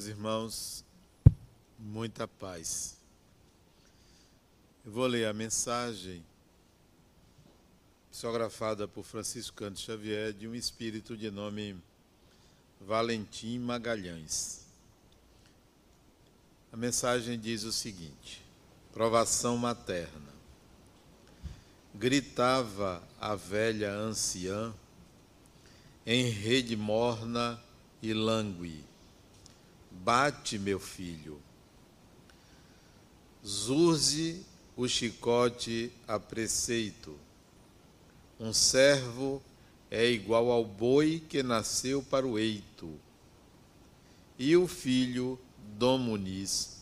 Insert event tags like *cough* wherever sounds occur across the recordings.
Meus irmãos, muita paz. Eu vou ler a mensagem psicografada por Francisco Canto Xavier de um espírito de nome Valentim Magalhães. A mensagem diz o seguinte: Provação materna. Gritava a velha anciã em rede morna e langue Bate, meu filho. Zurze o chicote a preceito. Um servo é igual ao boi que nasceu para o eito. E o filho, Dom Muniz,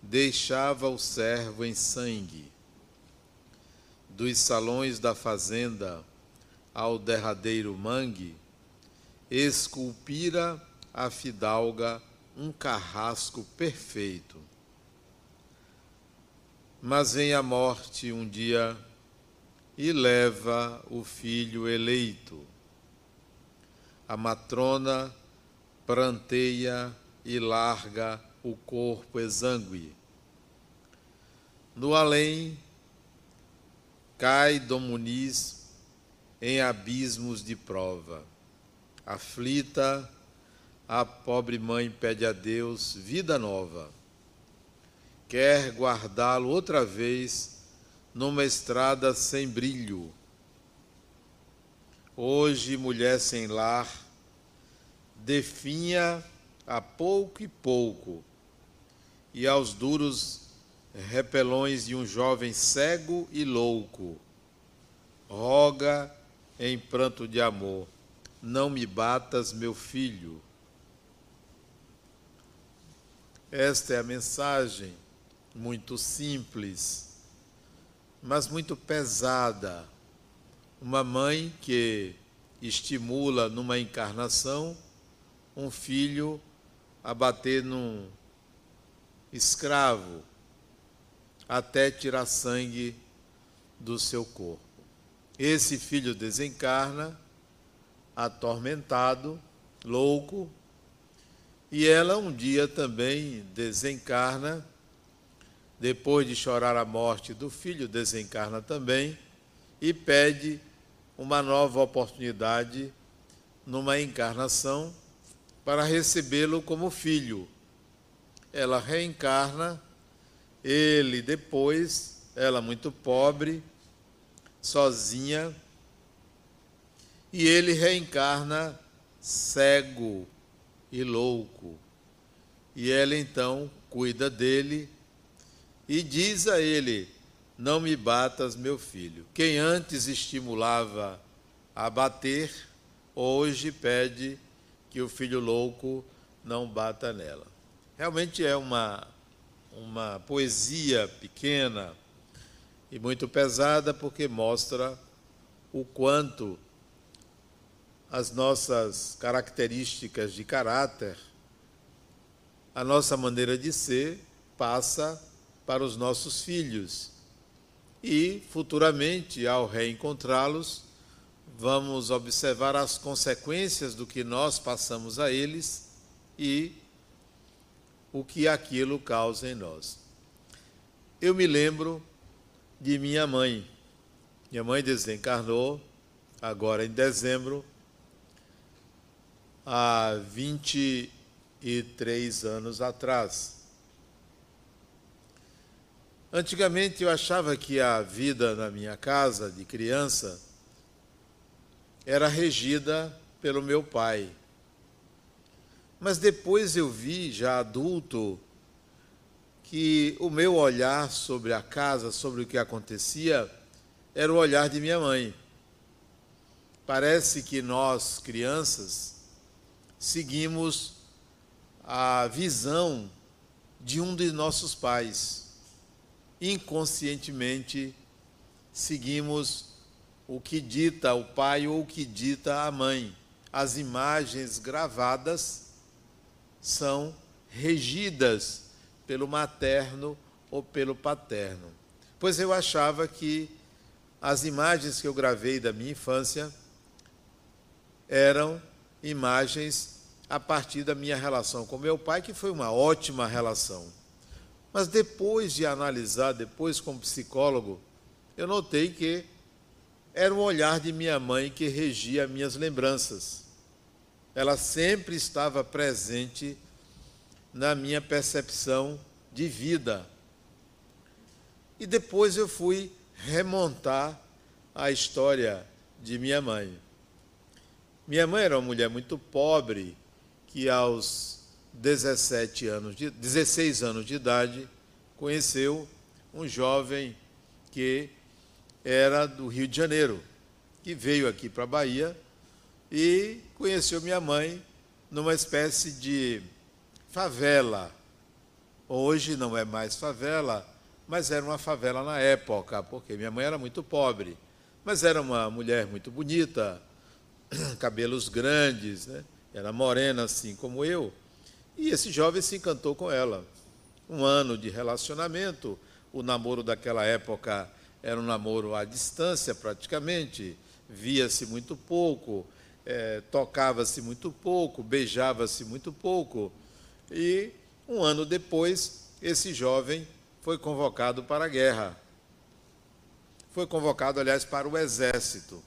deixava o servo em sangue. Dos salões da fazenda ao derradeiro mangue, esculpira a fidalga um carrasco perfeito. Mas vem a morte um dia e leva o filho eleito. A matrona pranteia e larga o corpo exangue. No além, cai Dom Muniz em abismos de prova. Aflita, a pobre mãe pede a Deus vida nova. Quer guardá-lo outra vez numa estrada sem brilho. Hoje, mulher sem lar, definha a pouco e pouco, e aos duros repelões de um jovem cego e louco, roga em pranto de amor: Não me batas, meu filho esta é a mensagem, muito simples, mas muito pesada. Uma mãe que estimula numa encarnação um filho a bater num escravo até tirar sangue do seu corpo. Esse filho desencarna atormentado, louco, e ela um dia também desencarna, depois de chorar a morte do filho, desencarna também e pede uma nova oportunidade numa encarnação para recebê-lo como filho. Ela reencarna, ele depois, ela muito pobre, sozinha, e ele reencarna cego, e louco. E ela então cuida dele e diz a ele: Não me batas, meu filho. Quem antes estimulava a bater, hoje pede que o filho louco não bata nela. Realmente é uma, uma poesia pequena e muito pesada, porque mostra o quanto as nossas características de caráter, a nossa maneira de ser passa para os nossos filhos. E, futuramente, ao reencontrá-los, vamos observar as consequências do que nós passamos a eles e o que aquilo causa em nós. Eu me lembro de minha mãe. Minha mãe desencarnou agora em dezembro há 23 anos atrás. Antigamente eu achava que a vida na minha casa de criança era regida pelo meu pai. Mas depois eu vi, já adulto, que o meu olhar sobre a casa, sobre o que acontecia, era o olhar de minha mãe. Parece que nós, crianças, seguimos a visão de um de nossos pais. Inconscientemente, seguimos o que dita o pai ou o que dita a mãe. As imagens gravadas são regidas pelo materno ou pelo paterno. Pois eu achava que as imagens que eu gravei da minha infância eram imagens a partir da minha relação com meu pai, que foi uma ótima relação. Mas depois de analisar, depois como psicólogo, eu notei que era o olhar de minha mãe que regia minhas lembranças. Ela sempre estava presente na minha percepção de vida. E depois eu fui remontar a história de minha mãe. Minha mãe era uma mulher muito pobre que aos 17 anos de 16 anos de idade conheceu um jovem que era do Rio de Janeiro, que veio aqui para a Bahia e conheceu minha mãe numa espécie de favela. Hoje não é mais favela, mas era uma favela na época, porque minha mãe era muito pobre, mas era uma mulher muito bonita, *clears throat* cabelos grandes, né? era morena assim como eu, e esse jovem se encantou com ela. Um ano de relacionamento, o namoro daquela época era um namoro à distância praticamente, via-se muito pouco, é, tocava-se muito pouco, beijava-se muito pouco. E um ano depois, esse jovem foi convocado para a guerra. Foi convocado, aliás, para o exército.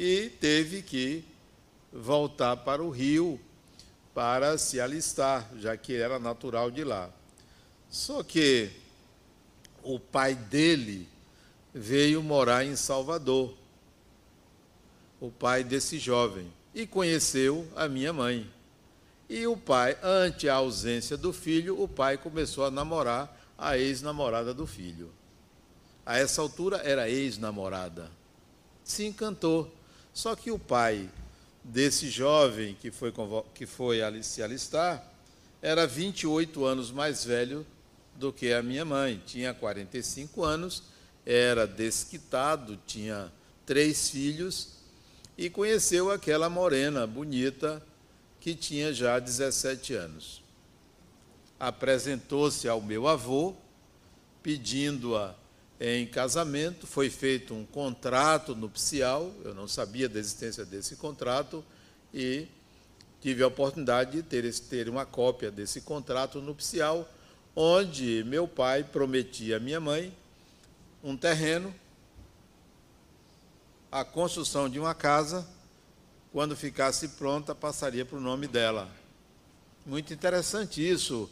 E teve que voltar para o Rio para se alistar, já que era natural de lá. Só que o pai dele veio morar em Salvador, o pai desse jovem, e conheceu a minha mãe. E o pai, ante a ausência do filho, o pai começou a namorar a ex-namorada do filho. A essa altura era ex-namorada. Se encantou. Só que o pai desse jovem que foi, que foi se alistar era 28 anos mais velho do que a minha mãe. Tinha 45 anos, era desquitado, tinha três filhos e conheceu aquela morena bonita que tinha já 17 anos. Apresentou-se ao meu avô, pedindo-a em casamento, foi feito um contrato nupcial, eu não sabia da existência desse contrato e tive a oportunidade de ter, ter uma cópia desse contrato nupcial, onde meu pai prometia à minha mãe um terreno, a construção de uma casa quando ficasse pronta, passaria para o nome dela. Muito interessante isso.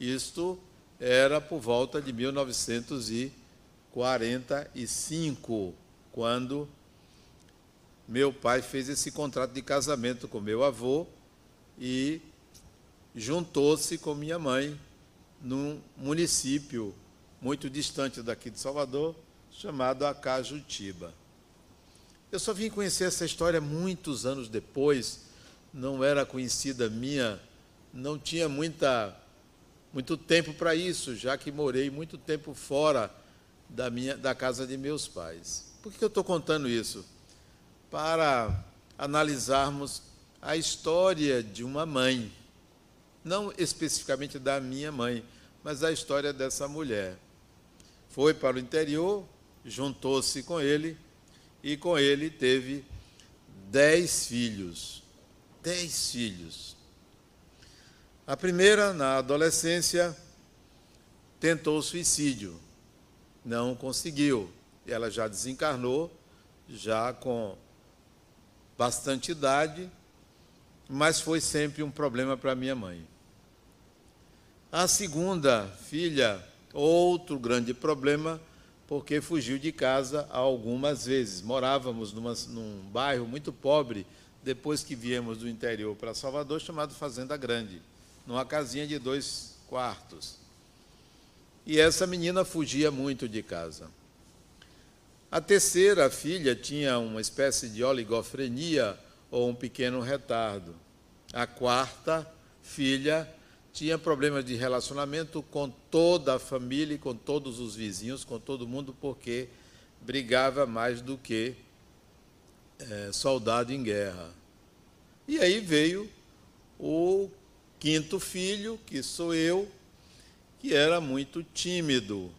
Isto era por volta de 1945, quando meu pai fez esse contrato de casamento com meu avô e juntou-se com minha mãe num município muito distante daqui de Salvador, chamado Acajutiba. Eu só vim conhecer essa história muitos anos depois, não era conhecida minha, não tinha muita, muito tempo para isso, já que morei muito tempo fora da, minha, da casa de meus pais. Por que eu estou contando isso? Para analisarmos a história de uma mãe, não especificamente da minha mãe, mas a história dessa mulher. Foi para o interior, juntou-se com ele e com ele teve dez filhos. Dez filhos. A primeira, na adolescência, tentou suicídio, não conseguiu. Ela já desencarnou, já com bastante idade, mas foi sempre um problema para minha mãe. A segunda filha, outro grande problema, porque fugiu de casa algumas vezes. Morávamos numa, num bairro muito pobre, depois que viemos do interior para Salvador, chamado Fazenda Grande, numa casinha de dois quartos. E essa menina fugia muito de casa. A terceira filha tinha uma espécie de oligofrenia ou um pequeno retardo. A quarta filha tinha problemas de relacionamento com toda a família, com todos os vizinhos, com todo mundo, porque brigava mais do que é, soldado em guerra. E aí veio o quinto filho, que sou eu, que era muito tímido.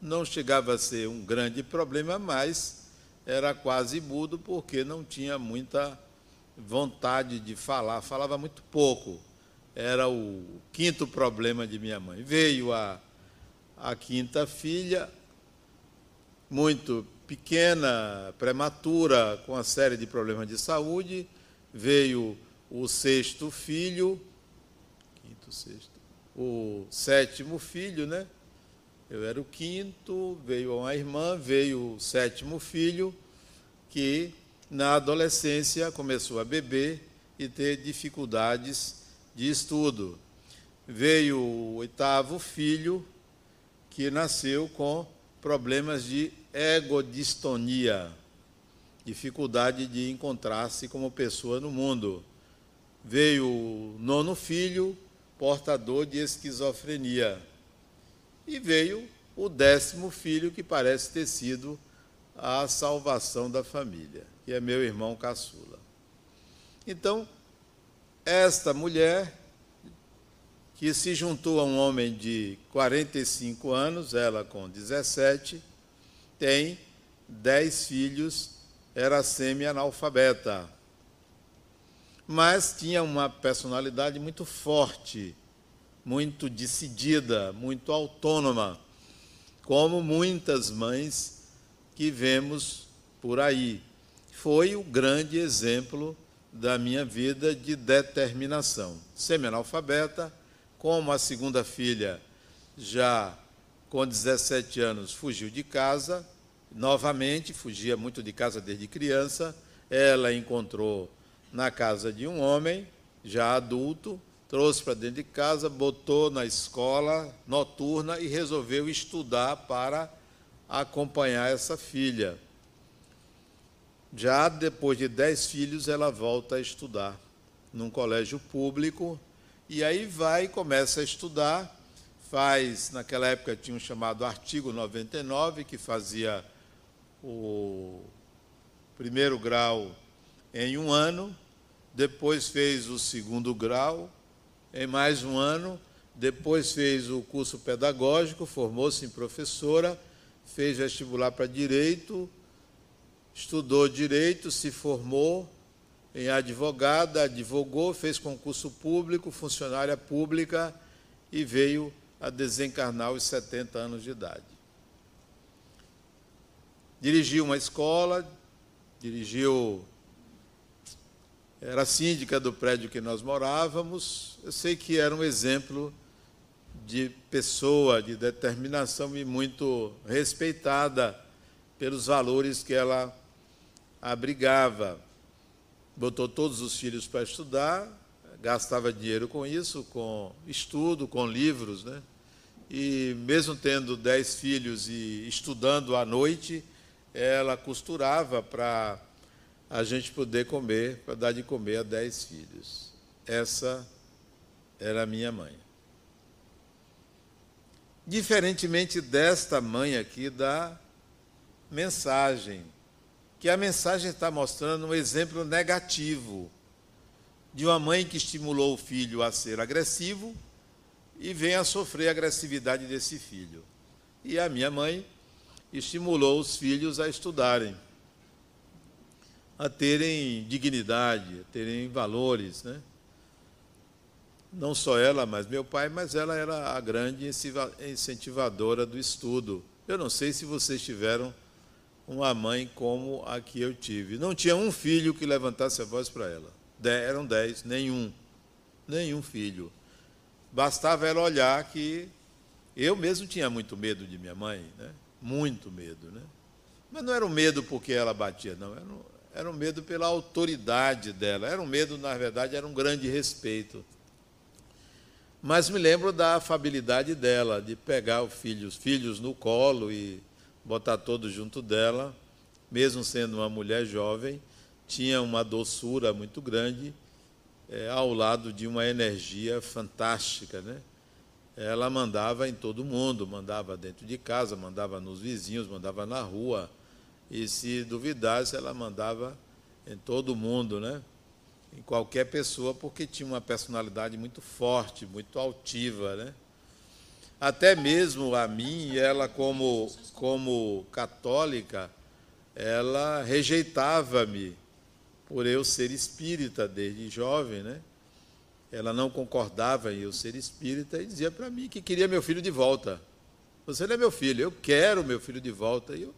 Não chegava a ser um grande problema, mas era quase mudo porque não tinha muita vontade de falar, falava muito pouco. Era o quinto problema de minha mãe. Veio a, a quinta filha, muito pequena, prematura, com uma série de problemas de saúde. Veio o sexto filho, quinto, sexto, o sétimo filho, né? Eu era o quinto, veio uma irmã, veio o sétimo filho, que na adolescência começou a beber e ter dificuldades de estudo. Veio o oitavo filho, que nasceu com problemas de egodistonia, dificuldade de encontrar-se como pessoa no mundo. Veio o nono filho, portador de esquizofrenia. E veio o décimo filho, que parece ter sido a salvação da família, que é meu irmão caçula. Então, esta mulher, que se juntou a um homem de 45 anos, ela com 17, tem 10 filhos, era semi-analfabeta mas tinha uma personalidade muito forte, muito decidida, muito autônoma, como muitas mães que vemos por aí. Foi o grande exemplo da minha vida de determinação. Semi-analfabeta, como a segunda filha já com 17 anos fugiu de casa, novamente, fugia muito de casa desde criança, ela encontrou na casa de um homem, já adulto, trouxe para dentro de casa, botou na escola noturna e resolveu estudar para acompanhar essa filha. Já depois de dez filhos, ela volta a estudar num colégio público e aí vai e começa a estudar. Faz, naquela época tinha um chamado artigo 99, que fazia o primeiro grau em um ano, depois fez o segundo grau em mais um ano, depois fez o curso pedagógico, formou-se em professora, fez vestibular para direito, estudou direito, se formou em advogada, advogou, fez concurso público, funcionária pública e veio a desencarnar aos 70 anos de idade. Dirigiu uma escola, dirigiu era síndica do prédio que nós morávamos. Eu sei que era um exemplo de pessoa, de determinação e muito respeitada pelos valores que ela abrigava. Botou todos os filhos para estudar, gastava dinheiro com isso, com estudo, com livros, né? E mesmo tendo dez filhos e estudando à noite, ela costurava para a gente poder comer, para dar de comer a dez filhos. Essa era a minha mãe. Diferentemente desta mãe aqui da mensagem, que a mensagem está mostrando um exemplo negativo de uma mãe que estimulou o filho a ser agressivo e vem a sofrer a agressividade desse filho. E a minha mãe estimulou os filhos a estudarem a terem dignidade, a terem valores, né? Não só ela, mas meu pai, mas ela era a grande incentivadora do estudo. Eu não sei se vocês tiveram uma mãe como a que eu tive. Não tinha um filho que levantasse a voz para ela. eram dez, nenhum. Nenhum filho. Bastava ela olhar que eu mesmo tinha muito medo de minha mãe, né? Muito medo, né? Mas não era um medo porque ela batia, não. Era era um medo pela autoridade dela. Era um medo, na verdade, era um grande respeito. Mas me lembro da afabilidade dela, de pegar os filhos, no colo e botar todos junto dela, mesmo sendo uma mulher jovem, tinha uma doçura muito grande, é, ao lado de uma energia fantástica, né? Ela mandava em todo mundo, mandava dentro de casa, mandava nos vizinhos, mandava na rua, e se duvidasse, ela mandava em todo mundo, né? em qualquer pessoa, porque tinha uma personalidade muito forte, muito altiva. Né? Até mesmo a mim, ela como, como católica, ela rejeitava-me por eu ser espírita desde jovem, né? Ela não concordava em eu ser espírita e dizia para mim que queria meu filho de volta. Você não é meu filho, eu quero meu filho de volta. E eu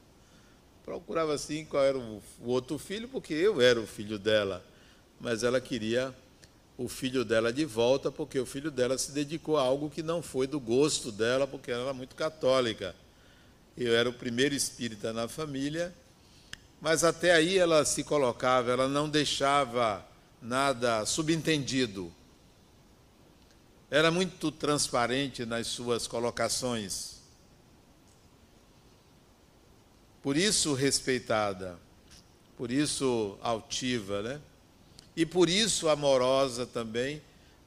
procurava assim qual era o, o outro filho, porque eu era o filho dela. Mas ela queria o filho dela de volta, porque o filho dela se dedicou a algo que não foi do gosto dela, porque ela era muito católica. Eu era o primeiro espírita na família, mas até aí ela se colocava, ela não deixava nada subentendido. Era muito transparente nas suas colocações. Por isso respeitada, por isso altiva, né? e por isso amorosa também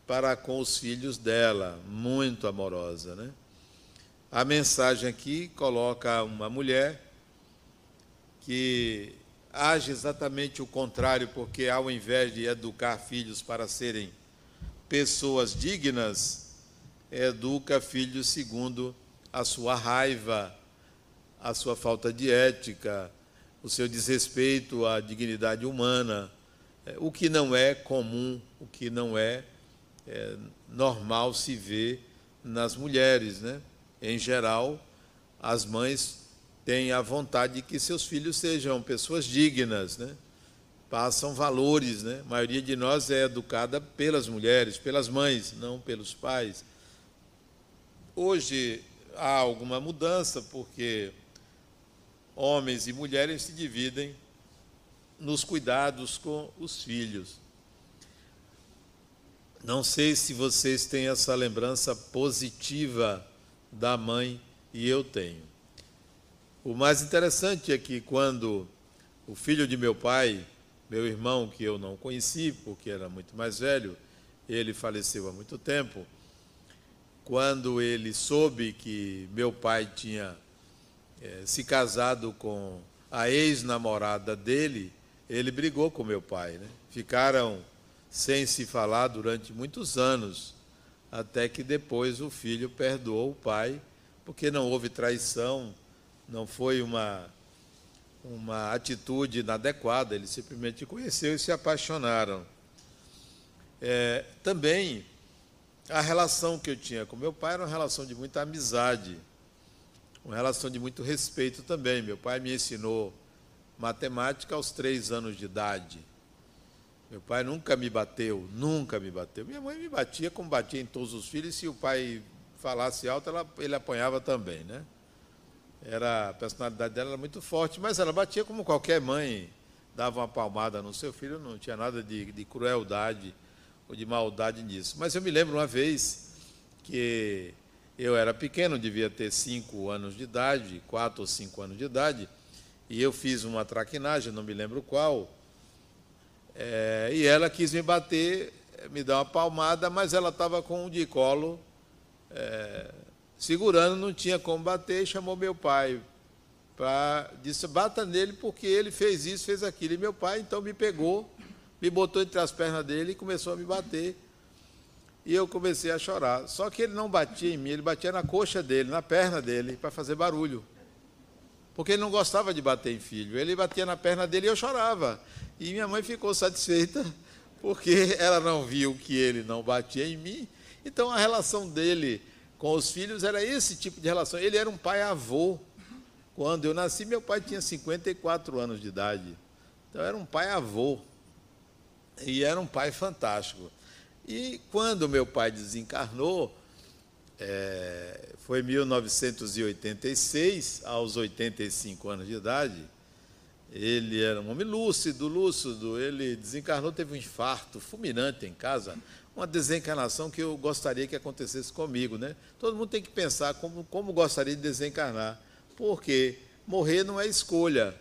para com os filhos dela, muito amorosa, né? A mensagem aqui coloca uma mulher que age exatamente o contrário, porque ao invés de educar filhos para serem pessoas dignas, educa filhos segundo a sua raiva, a sua falta de ética, o seu desrespeito à dignidade humana é, o que não é comum, o que não é, é normal se ver nas mulheres. Né? Em geral, as mães têm a vontade de que seus filhos sejam pessoas dignas, né? passam valores. Né? A maioria de nós é educada pelas mulheres, pelas mães, não pelos pais. Hoje há alguma mudança, porque homens e mulheres se dividem nos cuidados com os filhos. Não sei se vocês têm essa lembrança positiva da mãe, e eu tenho. O mais interessante é que quando o filho de meu pai, meu irmão, que eu não conheci porque era muito mais velho, ele faleceu há muito tempo. Quando ele soube que meu pai tinha é, se casado com a ex-namorada dele, ele brigou com meu pai. Né? Ficaram sem se falar durante muitos anos, até que depois o filho perdoou o pai, porque não houve traição, não foi uma, uma atitude inadequada, ele simplesmente conheceu e se apaixonaram. É, também, a relação que eu tinha com meu pai era uma relação de muita amizade, uma relação de muito respeito também. Meu pai me ensinou matemática aos três anos de idade. Meu pai nunca me bateu, nunca me bateu. Minha mãe me batia como batia em todos os filhos, e se o pai falasse alto, ela, ele apanhava também, né? Era, a personalidade dela era muito forte, mas ela batia como qualquer mãe, dava uma palmada no seu filho, não tinha nada de, de crueldade ou de maldade nisso. Mas eu me lembro uma vez que eu era pequeno, devia ter cinco anos de idade, quatro ou cinco anos de idade, e eu fiz uma traquinagem, não me lembro qual, é, e ela quis me bater, me dar uma palmada, mas ela estava com um de colo é, segurando, não tinha como bater, e chamou meu pai. Pra, disse, bata nele porque ele fez isso, fez aquilo. E meu pai então me pegou, me botou entre as pernas dele e começou a me bater. E eu comecei a chorar. Só que ele não batia em mim, ele batia na coxa dele, na perna dele, para fazer barulho porque ele não gostava de bater em filho. Ele batia na perna dele e eu chorava. E minha mãe ficou satisfeita, porque ela não viu que ele não batia em mim. Então a relação dele com os filhos era esse tipo de relação. Ele era um pai-avô. Quando eu nasci, meu pai tinha 54 anos de idade. Então era um pai-avô. E era um pai fantástico. E quando meu pai desencarnou, é, foi em 1986, aos 85 anos de idade. Ele era um homem lúcido, lúcido. Ele desencarnou, teve um infarto fulminante em casa, uma desencarnação que eu gostaria que acontecesse comigo, né? Todo mundo tem que pensar como, como gostaria de desencarnar, porque morrer não é escolha,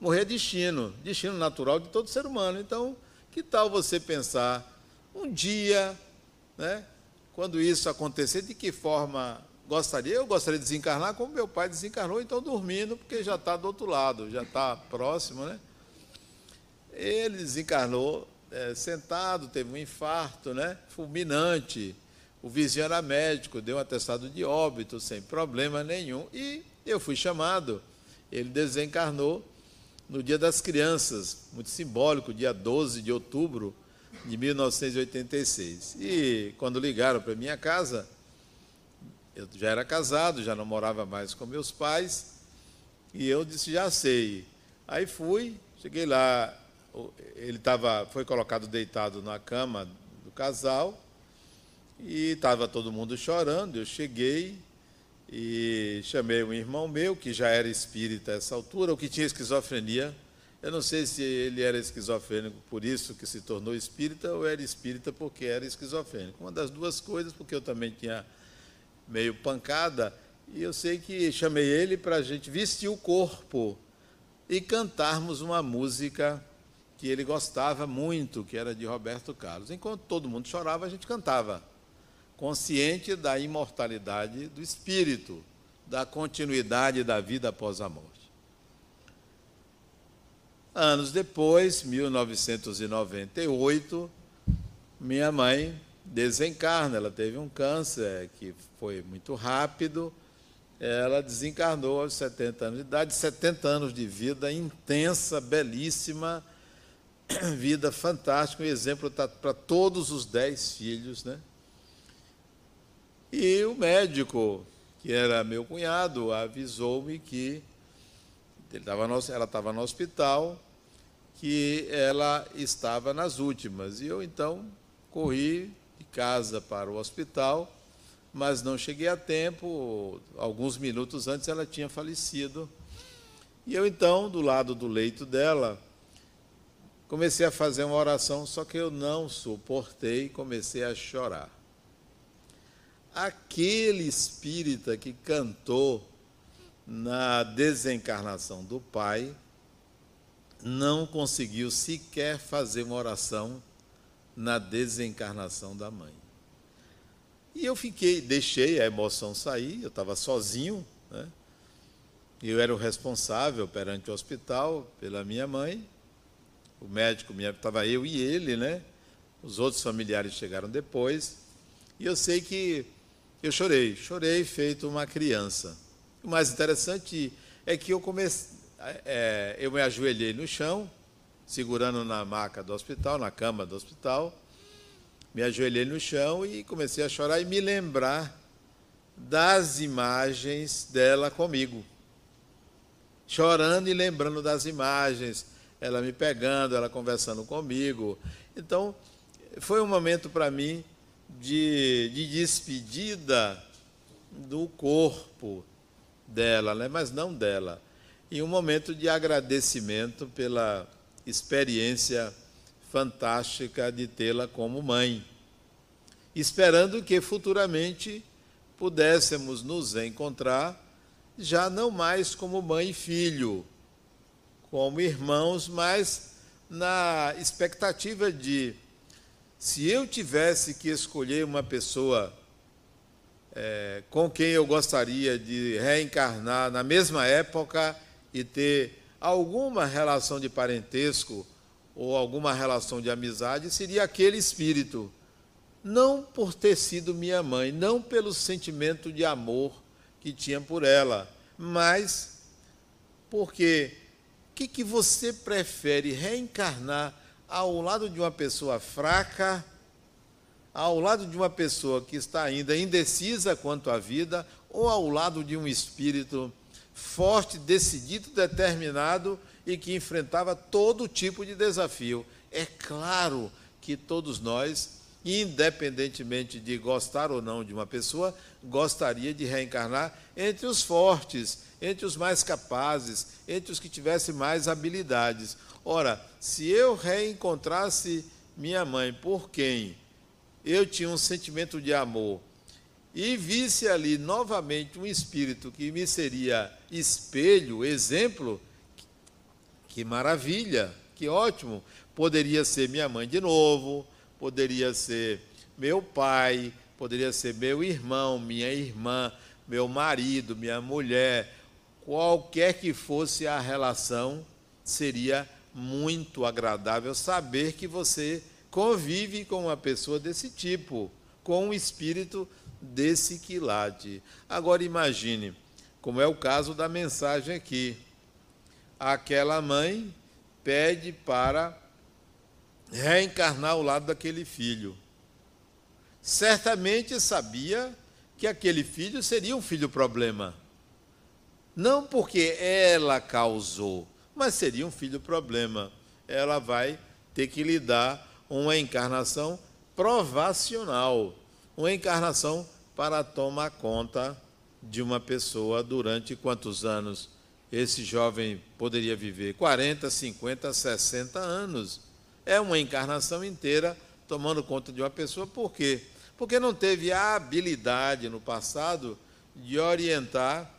morrer é destino, destino natural de todo ser humano. Então, que tal você pensar um dia, né? quando isso acontecer, de que forma gostaria? Eu gostaria de desencarnar como meu pai desencarnou, então dormindo, porque já está do outro lado, já está próximo, né? Ele desencarnou é, sentado, teve um infarto, né? Fulminante. O vizinho era médico, deu um atestado de óbito sem problema nenhum. E eu fui chamado. Ele desencarnou no Dia das Crianças, muito simbólico, dia 12 de outubro de 1986. E quando ligaram para minha casa, eu já era casado, já não morava mais com meus pais, e eu disse, já sei. Aí fui, cheguei lá, ele tava, foi colocado deitado na cama do casal, e estava todo mundo chorando. Eu cheguei e chamei um irmão meu, que já era espírita a essa altura, o que tinha esquizofrenia. Eu não sei se ele era esquizofrênico por isso que se tornou espírita, ou era espírita porque era esquizofrênico. Uma das duas coisas, porque eu também tinha meio pancada, e eu sei que chamei ele para a gente vestir o corpo e cantarmos uma música que ele gostava muito, que era de Roberto Carlos. Enquanto todo mundo chorava, a gente cantava, consciente da imortalidade do espírito, da continuidade da vida após a morte. Anos depois, 1998, minha mãe desencarna. Ela teve um câncer que foi muito rápido. Ela desencarnou aos 70 anos de idade, 70 anos de vida intensa, belíssima, *clears throat* vida fantástica, um exemplo tá para todos os dez filhos. Né? E o médico, que era meu cunhado, avisou-me que ela estava no hospital, que ela estava nas últimas. E eu então corri casa para o hospital, mas não cheguei a tempo. Alguns minutos antes ela tinha falecido. E eu então, do lado do leito dela, comecei a fazer uma oração, só que eu não suportei, comecei a chorar. Aquele espírita que cantou na desencarnação do pai não conseguiu sequer fazer uma oração na desencarnação da mãe. E eu fiquei, deixei a emoção sair, eu estava sozinho, né? Eu era o responsável perante o hospital pela minha mãe. O médico, estava eu e ele, né? Os outros familiares chegaram depois. E eu sei que eu chorei, chorei feito uma criança. O mais interessante é que eu comecei, é, eu me ajoelhei no chão, segurando na maca do hospital, na cama do hospital. Me ajoelhei no chão e comecei a chorar e me lembrar das imagens dela comigo. Chorando e lembrando das imagens, ela me pegando, ela conversando comigo. Então, foi um momento para mim de, de despedida do corpo dela, né? mas não dela. E um momento de agradecimento pela experiência fantástica de tê-la como mãe, esperando que futuramente pudéssemos nos encontrar já não mais como mãe e filho, como irmãos, mas na expectativa de, se eu tivesse que escolher uma pessoa é, com quem eu gostaria de reencarnar na mesma época e ter alguma relação de parentesco ou alguma relação de amizade, seria aquele espírito. Não por ter sido minha mãe, não pelo sentimento de amor que tinha por ela, mas porque o que, que você prefere reencarnar ao lado de uma pessoa fraca, ao lado de uma pessoa que está ainda indecisa quanto à vida, ou ao lado de um espírito forte, decidido, determinado e que enfrentava todo tipo de desafio. É claro que todos nós, independentemente de gostar ou não de uma pessoa, gostaria de reencarnar entre os fortes, entre os mais capazes, entre os que tivessem mais habilidades. Ora, se eu reencontrasse minha mãe por quem eu tinha um sentimento de amor. E visse ali novamente um espírito que me seria espelho, exemplo, que maravilha, que ótimo. Poderia ser minha mãe de novo, poderia ser meu pai, poderia ser meu irmão, minha irmã, meu marido, minha mulher, qualquer que fosse a relação, seria muito agradável saber que você convive com uma pessoa desse tipo, com um espírito desse quilate. Agora imagine, como é o caso da mensagem aqui. aquela mãe pede para reencarnar ao lado daquele filho. Certamente sabia que aquele filho seria um filho problema. Não porque ela causou, mas seria um filho problema. Ela vai ter que lhe dar uma encarnação provacional, uma encarnação para tomar conta de uma pessoa durante quantos anos esse jovem poderia viver? 40, 50, 60 anos. É uma encarnação inteira tomando conta de uma pessoa, por quê? Porque não teve a habilidade no passado de orientar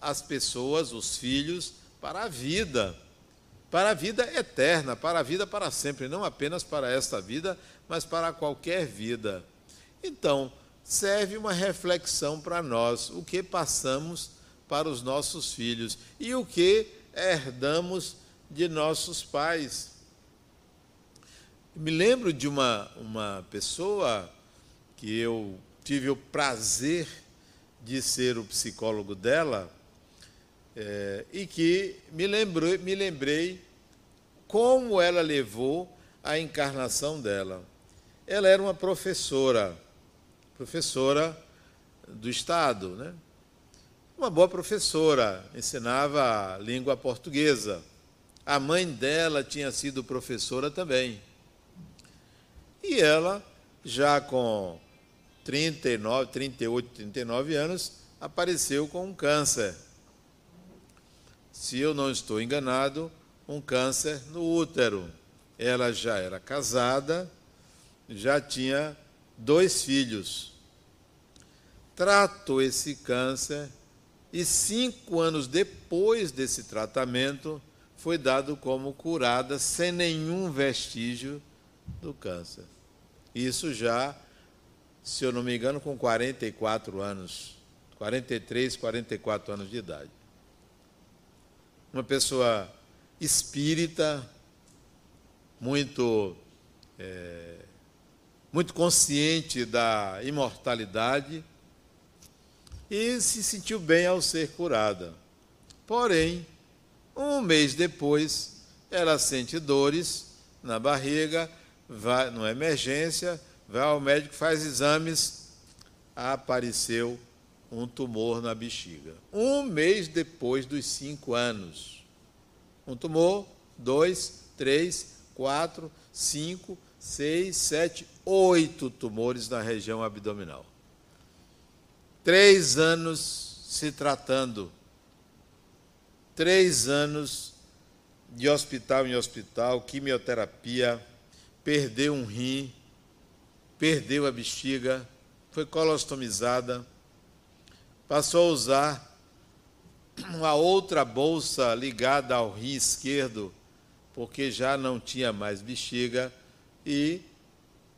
as pessoas, os filhos, para a vida, para a vida eterna, para a vida para sempre, não apenas para esta vida, mas para qualquer vida. Então, serve uma reflexão para nós, o que passamos para os nossos filhos e o que herdamos de nossos pais. Me lembro de uma, uma pessoa que eu tive o prazer de ser o psicólogo dela, é, e que me, lembrou, me lembrei como ela levou a encarnação dela. Ela era uma professora, professora do Estado, né? uma boa professora, ensinava língua portuguesa. A mãe dela tinha sido professora também. E ela, já com 39, 38, 39 anos, apareceu com um câncer. Se eu não estou enganado, um câncer no útero. Ela já era casada, já tinha dois filhos. Tratou esse câncer e cinco anos depois desse tratamento foi dado como curada sem nenhum vestígio do câncer. Isso já se eu não me engano, com 44 anos, 43, 44 anos de idade. Uma pessoa espírita, muito, é, muito consciente da imortalidade e se sentiu bem ao ser curada. Porém, um mês depois, ela sente dores na barriga, vai numa emergência, vai ao médico, faz exames, apareceu um tumor na bexiga. Um mês depois dos cinco anos. Um tumor, dois, três, quatro, cinco, seis, sete, oito tumores na região abdominal. Três anos se tratando. Três anos de hospital em hospital, quimioterapia, perdeu um rim, perdeu a bexiga, foi colostomizada, passou a usar uma outra bolsa ligada ao rim esquerdo, porque já não tinha mais bexiga e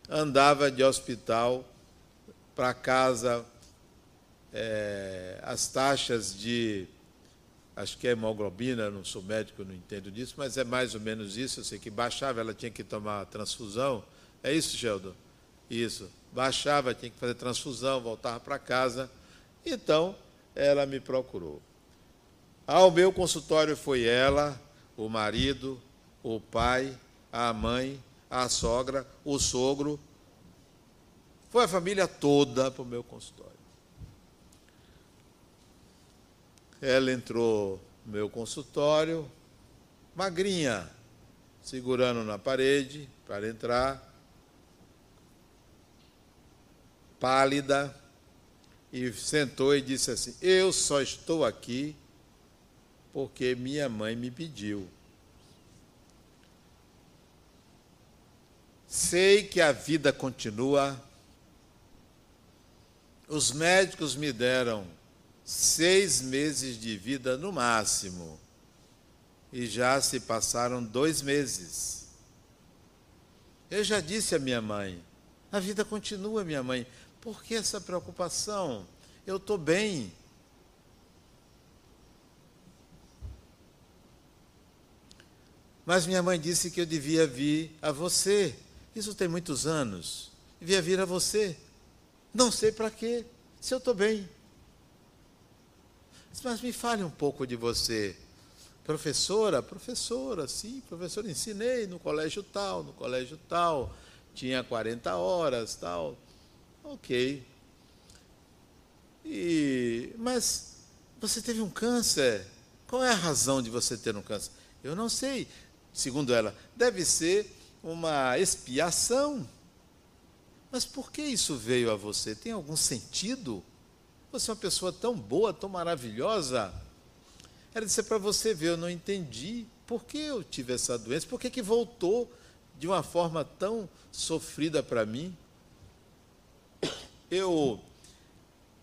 andava de hospital para casa. É, as taxas de, acho que é hemoglobina, não sou médico, não entendo disso, mas é mais ou menos isso. Eu sei que baixava, ela tinha que tomar transfusão. É isso, Sheldon? Isso. Baixava, tinha que fazer transfusão, voltava para casa. Então, ela me procurou. Ao meu consultório foi ela, o marido, o pai, a mãe, a sogra, o sogro. Foi a família toda para o meu consultório. Ela entrou no meu consultório, magrinha, segurando na parede para entrar. pálida, e sentou e disse assim: Eu só estou aqui porque minha mãe me pediu. Sei que a vida continua. Os médicos me deram seis meses de vida no máximo. E já se passaram dois meses. Eu já disse à minha mãe: a vida continua, minha mãe. Por que essa preocupação? Eu estou bem. Mas minha mãe disse que eu devia vir a você. Isso tem muitos anos. Devia vir a você. Não sei para quê, se eu estou bem. Mas me fale um pouco de você. Professora, professora, sim, professora, ensinei no colégio tal, no colégio tal, tinha 40 horas, tal. Ok. E, mas você teve um câncer. Qual é a razão de você ter um câncer? Eu não sei. Segundo ela, deve ser uma expiação. Mas por que isso veio a você? Tem algum sentido? Você é uma pessoa tão boa, tão maravilhosa. Ela disse para você ver, eu não entendi por que eu tive essa doença, por que, que voltou de uma forma tão sofrida para mim. Eu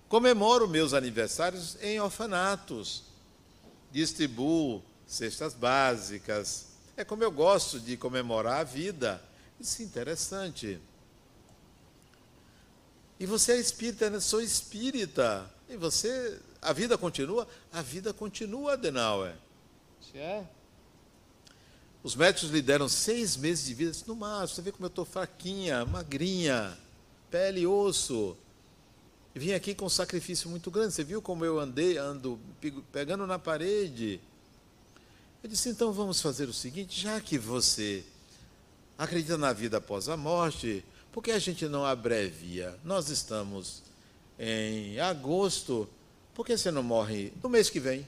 comemoro meus aniversários em orfanatos, distribuo cestas básicas. É como eu gosto de comemorar a vida. Isso é interessante. E você é espírita, né? Sou espírita. E você, a vida continua? A vida continua, Adenauer. Se é. Os médicos lhe deram seis meses de vida. No máximo, você vê como eu estou fraquinha, magrinha, pele e osso. Vim aqui com um sacrifício muito grande. Você viu como eu andei, ando pegando na parede. Eu disse, então vamos fazer o seguinte, já que você acredita na vida após a morte, por que a gente não abrevia? Nós estamos em agosto, por que você não morre no mês que vem?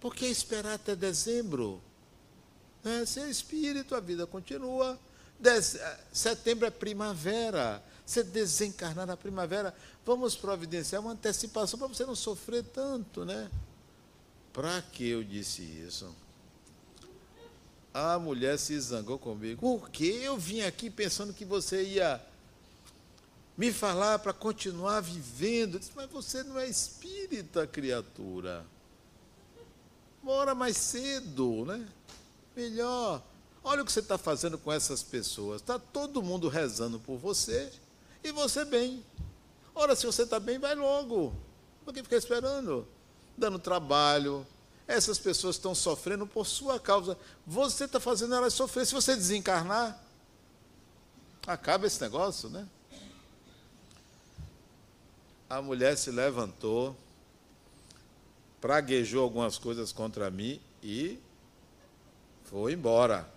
Por que esperar até dezembro? É, se é espírito, a vida continua. Eh, setembro é primavera. Você desencarnar na primavera, vamos providenciar uma antecipação para você não sofrer tanto, né? Para que eu disse isso? A mulher se zangou comigo. Por que eu vim aqui pensando que você ia me falar para continuar vivendo. disse, mas você não é espírita, criatura. Mora mais cedo, né? Melhor. Olha o que você está fazendo com essas pessoas. Está todo mundo rezando por você e você bem. Ora, se você está bem, vai logo. Por que ficar esperando? Dando trabalho. Essas pessoas estão sofrendo por sua causa. Você está fazendo elas sofrer. Se você desencarnar, acaba esse negócio, né? a mulher se levantou, praguejou algumas coisas contra mim e foi embora.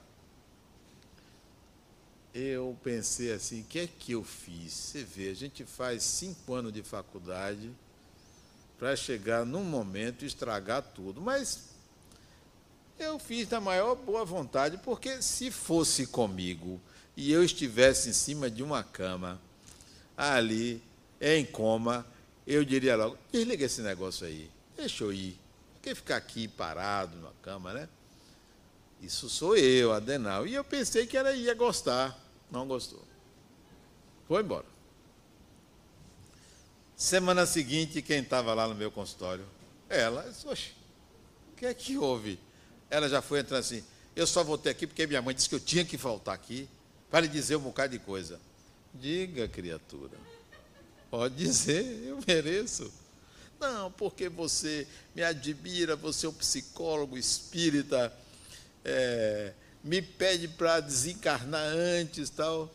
Eu pensei assim, o que é que eu fiz? Você vê, a gente faz cinco anos de faculdade para chegar num momento e estragar tudo. Mas eu fiz na maior boa vontade, porque se fosse comigo e eu estivesse em cima de uma cama, ali em coma, eu diria logo: desliga esse negócio aí, deixa eu ir. Por que ficar aqui parado na cama, né? Isso sou eu, Adenal. E eu pensei que ela ia gostar. Não gostou. Foi embora. Semana seguinte, quem estava lá no meu consultório? Ela. Disse, Oxe, o que é que houve? Ela já foi entrando assim. Eu só voltei aqui porque minha mãe disse que eu tinha que voltar aqui para lhe dizer um bocado de coisa. Diga, criatura. Pode dizer, eu mereço. Não, porque você me admira, você é um psicólogo espírita, é, me pede para desencarnar antes tal.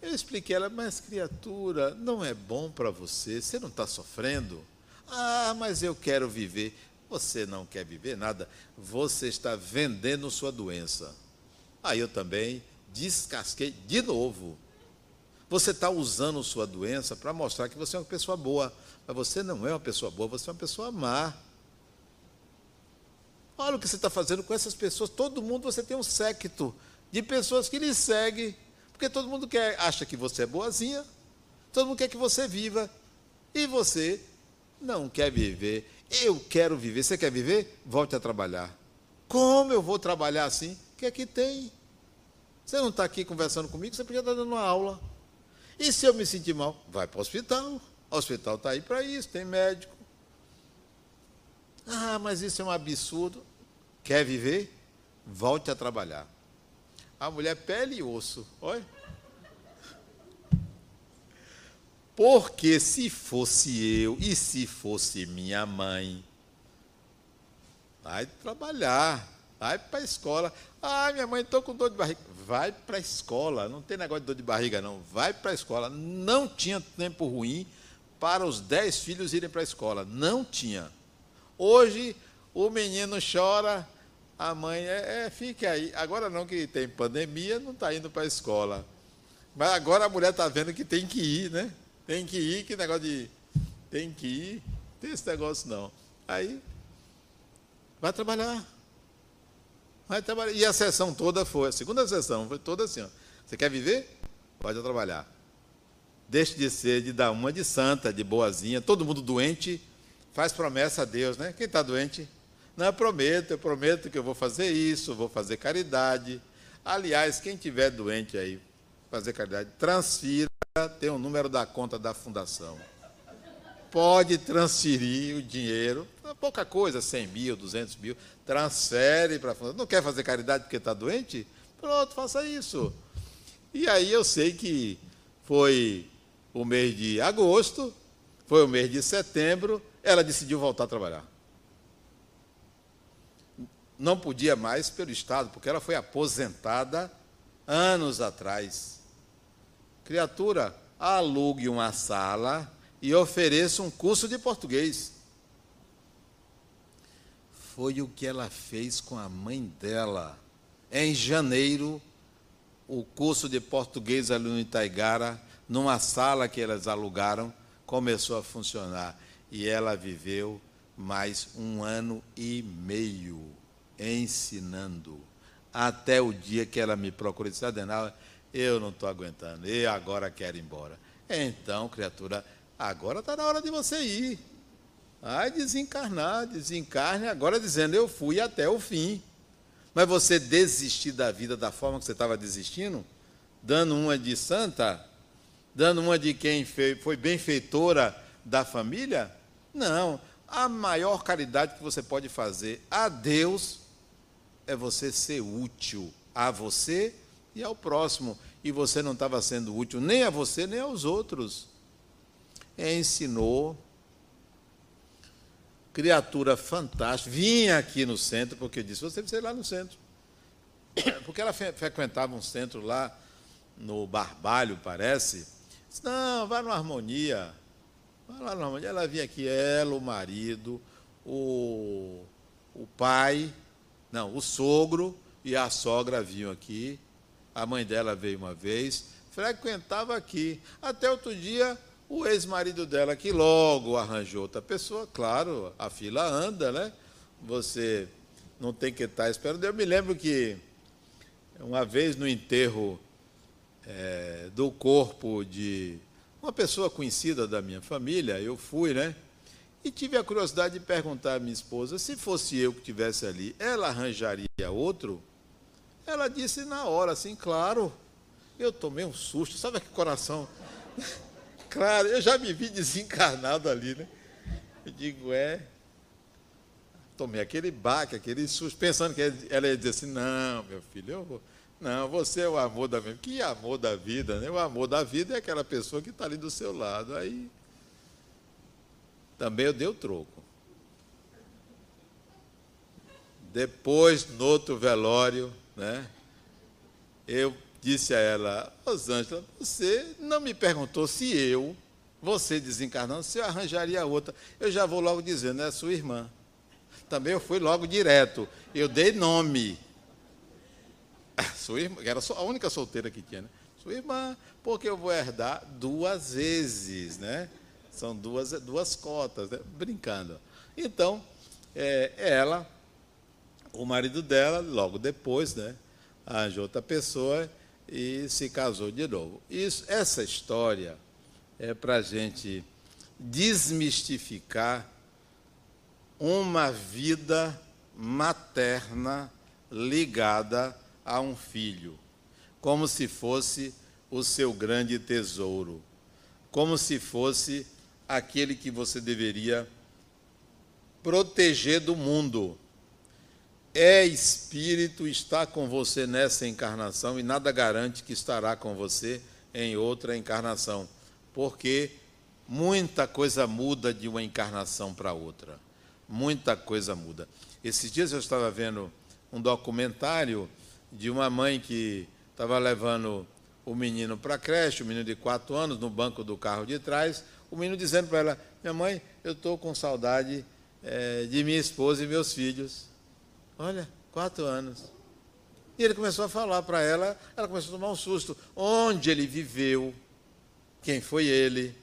Eu expliquei ela, mas criatura, não é bom para você, você não está sofrendo? Ah, mas eu quero viver. Você não quer viver nada, você está vendendo sua doença. Aí eu também descasquei de novo. Você está usando sua doença para mostrar que você é uma pessoa boa. Mas você não é uma pessoa boa, você é uma pessoa má. Olha o que você está fazendo com essas pessoas. Todo mundo você tem um séquito de pessoas que lhe seguem. Porque todo mundo quer, acha que você é boazinha. Todo mundo quer que você viva. E você não quer viver. Eu quero viver. Você quer viver? Volte a trabalhar. Como eu vou trabalhar assim? O que é que tem? Você não está aqui conversando comigo, você podia estar dando uma aula. E se eu me sentir mal, vai para o hospital. O hospital está aí para isso, tem médico. Ah, mas isso é um absurdo. Quer viver? Volte a trabalhar. A mulher pele e osso, olha. Porque se fosse eu e se fosse minha mãe, vai trabalhar, vai para a escola. Ah, minha mãe, estou com dor de barriga vai para a escola, não tem negócio de dor de barriga, não, vai para a escola. Não tinha tempo ruim para os dez filhos irem para a escola, não tinha. Hoje o menino chora, A mãe é, é fique aí. Agora não que tem pandemia, não está indo para a escola. Mas agora a mulher está vendo que tem que ir, né? Tem que ir, que negócio de tem que ir, tem esse negócio não. Aí vai trabalhar. Vai trabalhar. E a sessão toda foi, a segunda sessão foi toda assim, ó. Você quer viver? Pode trabalhar. Deixe de ser de dar uma de santa, de boazinha, todo mundo doente, faz promessa a Deus, né? Quem está doente? Não, eu prometo, eu prometo que eu vou fazer isso, vou fazer caridade. Aliás, quem tiver doente aí, fazer caridade, transfira, tem o um número da conta da fundação. Pode transferir o dinheiro, pouca coisa, 100 mil, 200 mil, transfere para a fundação. Não quer fazer caridade porque está doente? Pronto, faça isso. E aí eu sei que foi o mês de agosto, foi o mês de setembro, ela decidiu voltar a trabalhar. Não podia mais pelo Estado, porque ela foi aposentada anos atrás. Criatura, alugue uma sala e ofereça um curso de português. Foi o que ela fez com a mãe dela. Em janeiro, o curso de português ali no Itaigara, numa sala que elas alugaram, começou a funcionar. E ela viveu mais um ano e meio ensinando. Até o dia que ela me procurou e disse, Adenal, eu não estou aguentando, eu agora quero ir embora. Então, criatura, agora está na hora de você ir. Vai desencarnar, desencarne agora dizendo, eu fui até o fim. Mas você desistir da vida da forma que você estava desistindo, dando uma de santa, dando uma de quem foi benfeitora da família? Não. A maior caridade que você pode fazer a Deus é você ser útil a você e ao próximo. E você não estava sendo útil nem a você, nem aos outros. Ensinou. Criatura fantástica. Vinha aqui no centro, porque disse: você precisa ir lá no centro. *coughs* Porque ela frequentava um centro lá no Barbalho, parece. Disse, não, vai no Harmonia. Vai lá no Harmonia. Ela vinha aqui, ela, o marido, o, o pai, não, o sogro e a sogra vinham aqui. A mãe dela veio uma vez, frequentava aqui. Até outro dia, o ex-marido dela, que logo arranjou outra pessoa, claro, a fila anda, né? Você não tem que estar esperando. Eu me lembro que uma vez no enterro é, do corpo de uma pessoa conhecida da minha família, eu fui, né? E tive a curiosidade de perguntar à minha esposa se fosse eu que estivesse ali, ela arranjaria outro? Ela disse na hora, assim, claro. Eu tomei um susto, sabe que coração? *laughs* claro, eu já me vi desencarnado ali, né? Eu digo, é. Tomei aquele baque, aquele susto, pensando que ela ia dizer assim: não, meu filho, eu vou. Não, você é o amor da vida. Que amor da vida, né? O amor da vida é aquela pessoa que está ali do seu lado. Aí também eu dei o troco. Depois, no outro velório, né, eu disse a ela, Rosângela, você não me perguntou se eu, você desencarnando, se eu arranjaria outra. Eu já vou logo dizendo, é sua irmã. Também eu fui logo direto. Eu dei nome. Sua irmã, era a única solteira que tinha, né? Sua irmã, porque eu vou herdar duas vezes, né? São duas, duas cotas, né? brincando. Então, é, ela, o marido dela, logo depois, né, arranjou outra pessoa e se casou de novo. Isso, essa história é para a gente desmistificar uma vida materna ligada a um filho, como se fosse o seu grande tesouro, como se fosse aquele que você deveria proteger do mundo. É espírito, está com você nessa encarnação e nada garante que estará com você em outra encarnação, porque muita coisa muda de uma encarnação para outra. Muita coisa muda. Esses dias eu estava vendo um documentário de uma mãe que estava levando o menino para a creche, o menino de quatro anos, no banco do carro de trás o menino dizendo para ela: Minha mãe, eu estou com saudade é, de minha esposa e meus filhos. Olha, Quatro anos. E ele começou a falar para ela, ela começou a tomar um susto. Onde ele viveu, quem foi ele,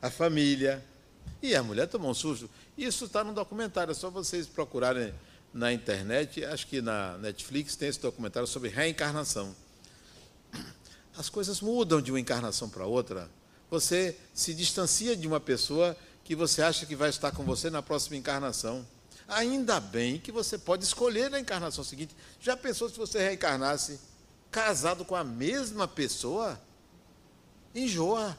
a família. E a mulher tomou um susto. Isso está no documentário, é só vocês procurarem na internet, acho que na Netflix tem esse documentário sobre reencarnação. As coisas mudam de uma encarnação para outra. Você se distancia de uma pessoa que você acha que vai estar com você na próxima encarnação. Ainda bem que você pode escolher na encarnação seguinte. Já pensou se você reencarnasse casado com a mesma pessoa? Enjoa.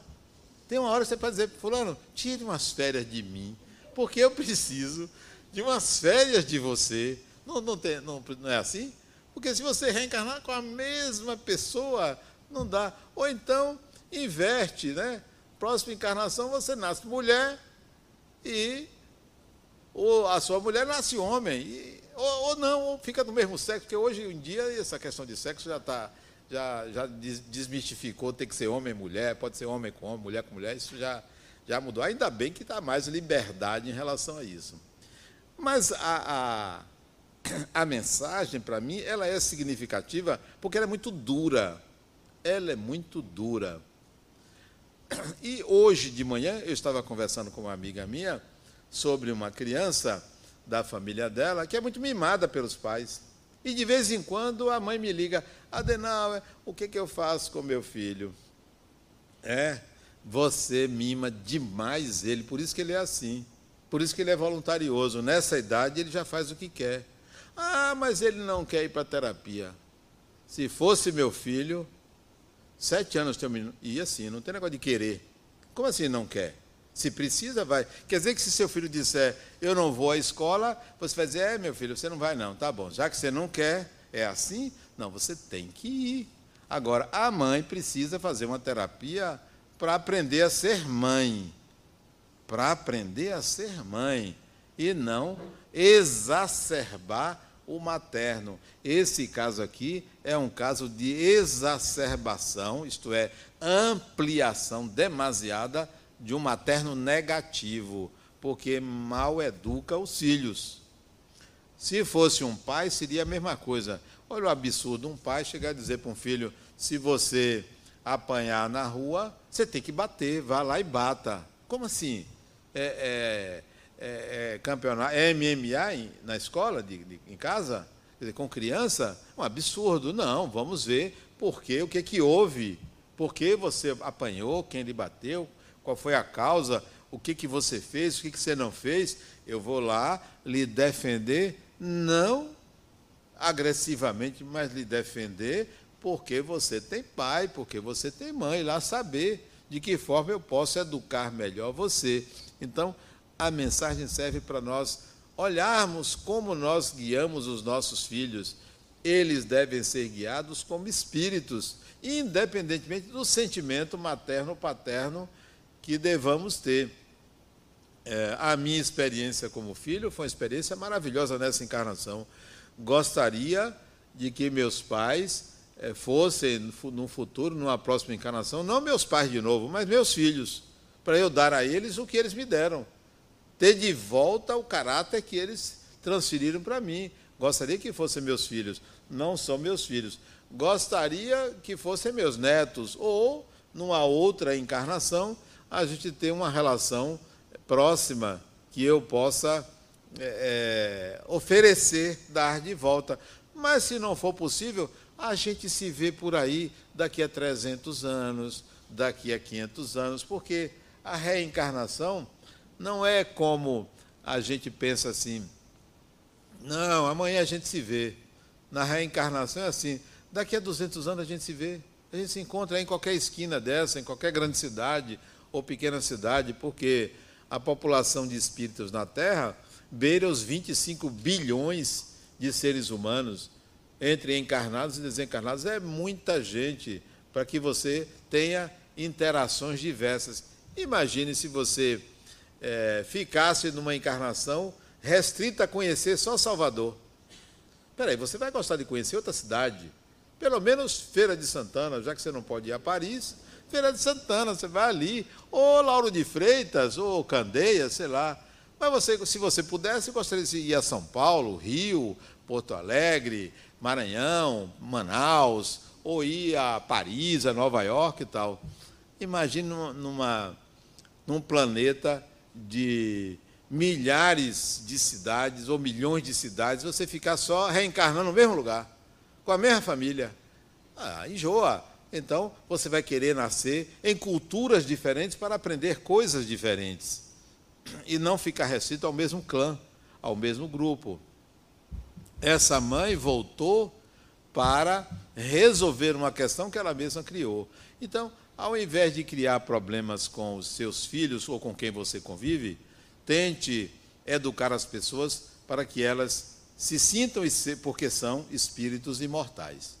Tem uma hora que você pode dizer, fulano, tire umas férias de mim, porque eu preciso de umas férias de você. Não, não, tem, não, não é assim? Porque se você reencarnar com a mesma pessoa, não dá. Ou então, inverte, né? Próxima encarnação você nasce mulher e ou a sua mulher nasce homem, e, ou, ou, não, ou fica do mesmo sexo, porque hoje em dia essa questão de sexo já está já, já desmistificou, tem que ser homem e mulher, pode ser homem com homem, mulher com mulher, isso já, já mudou. Ainda bem que está mais liberdade em relação a isso. Mas a, a, a mensagem, para mim, ela é significativa porque ela é muito dura. Ela é muito dura. E hoje de manhã eu estava conversando com uma amiga minha, sobre uma criança da família dela que é muito mimada pelos pais. E de vez em quando a mãe me liga: Adenauer, o que, que eu faço com meu filho? É, você mima demais ele, por isso que ele é assim. Por isso que ele é voluntarioso. Nessa idade ele já faz o que quer. Ah, mas ele não quer ir para terapia. Se fosse meu filho, sete anos tem um menino. E assim, não tem negócio de querer. Como assim não quer? Se precisa, vai. Quer dizer que se seu filho disser, eu não vou à escola, você vai dizer, é, meu filho, você não vai não. Tá bom, já que você não quer, é assim? Não, você tem que ir. Agora, a mãe precisa fazer uma terapia para aprender a ser mãe. Para aprender a ser mãe. E não exacerbar o materno. Esse caso aqui é um caso de exacerbação, isto é, ampliação demasiada de um materno negativo, porque mal educa os filhos. Se fosse um pai, seria a mesma coisa. Olha o absurdo: um pai chegar a dizer para um filho: se você apanhar na rua, você tem que bater, vá lá e bata. Como assim? É, é, é, é campeonato é MMA em, na escola, de, de, em casa? Dizer, com criança? Um absurdo. Não, vamos ver por quê, o que, que houve. Por que você apanhou, quem lhe bateu, qual foi a causa, o que, que você fez, o que, que você não fez, eu vou lá lhe defender, não agressivamente, mas lhe defender porque você tem pai, porque você tem mãe, lá saber de que forma eu posso educar melhor você. Então, a mensagem serve para nós olharmos como nós guiamos os nossos filhos. Eles devem ser guiados como espíritos, independentemente do sentimento materno ou paterno que devamos ter. É, a minha experiência como filho foi uma experiência maravilhosa nessa encarnação. Gostaria de que meus pais é, fossem, no futuro, numa próxima encarnação, não meus pais de novo, mas meus filhos, para eu dar a eles o que eles me deram. Ter de volta o caráter que eles transferiram para mim. Gostaria que fossem meus filhos, não são meus filhos. Gostaria que fossem meus netos, ou, numa outra encarnação, a gente ter uma relação próxima que eu possa é, é, oferecer, dar de volta. Mas se não for possível, a gente se vê por aí daqui a 300 anos, daqui a 500 anos, porque a reencarnação não é como a gente pensa assim, não, amanhã a gente se vê. Na reencarnação é assim, daqui a 200 anos a gente se vê. A gente se encontra em qualquer esquina dessa, em qualquer grande cidade, ou pequena cidade, porque a população de espíritos na Terra beira os 25 bilhões de seres humanos, entre encarnados e desencarnados. É muita gente para que você tenha interações diversas. Imagine se você é, ficasse numa encarnação restrita a conhecer só Salvador. Espera aí, você vai gostar de conhecer outra cidade? Pelo menos Feira de Santana, já que você não pode ir a Paris, Feira de Santana, você vai ali, ou Lauro de Freitas, ou Candeia, sei lá. Mas você, se você pudesse, gostaria de ir a São Paulo, Rio, Porto Alegre, Maranhão, Manaus, ou ir a Paris, a Nova York e tal. Imagine numa, num planeta de milhares de cidades ou milhões de cidades, você ficar só reencarnando no mesmo lugar, com a mesma família. Ah, enjoa. Então, você vai querer nascer em culturas diferentes para aprender coisas diferentes. E não ficar restrito ao mesmo clã, ao mesmo grupo. Essa mãe voltou para resolver uma questão que ela mesma criou. Então, ao invés de criar problemas com os seus filhos ou com quem você convive, tente educar as pessoas para que elas se sintam porque são espíritos imortais.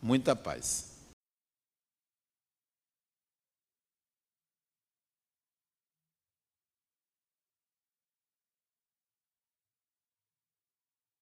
Muita paz.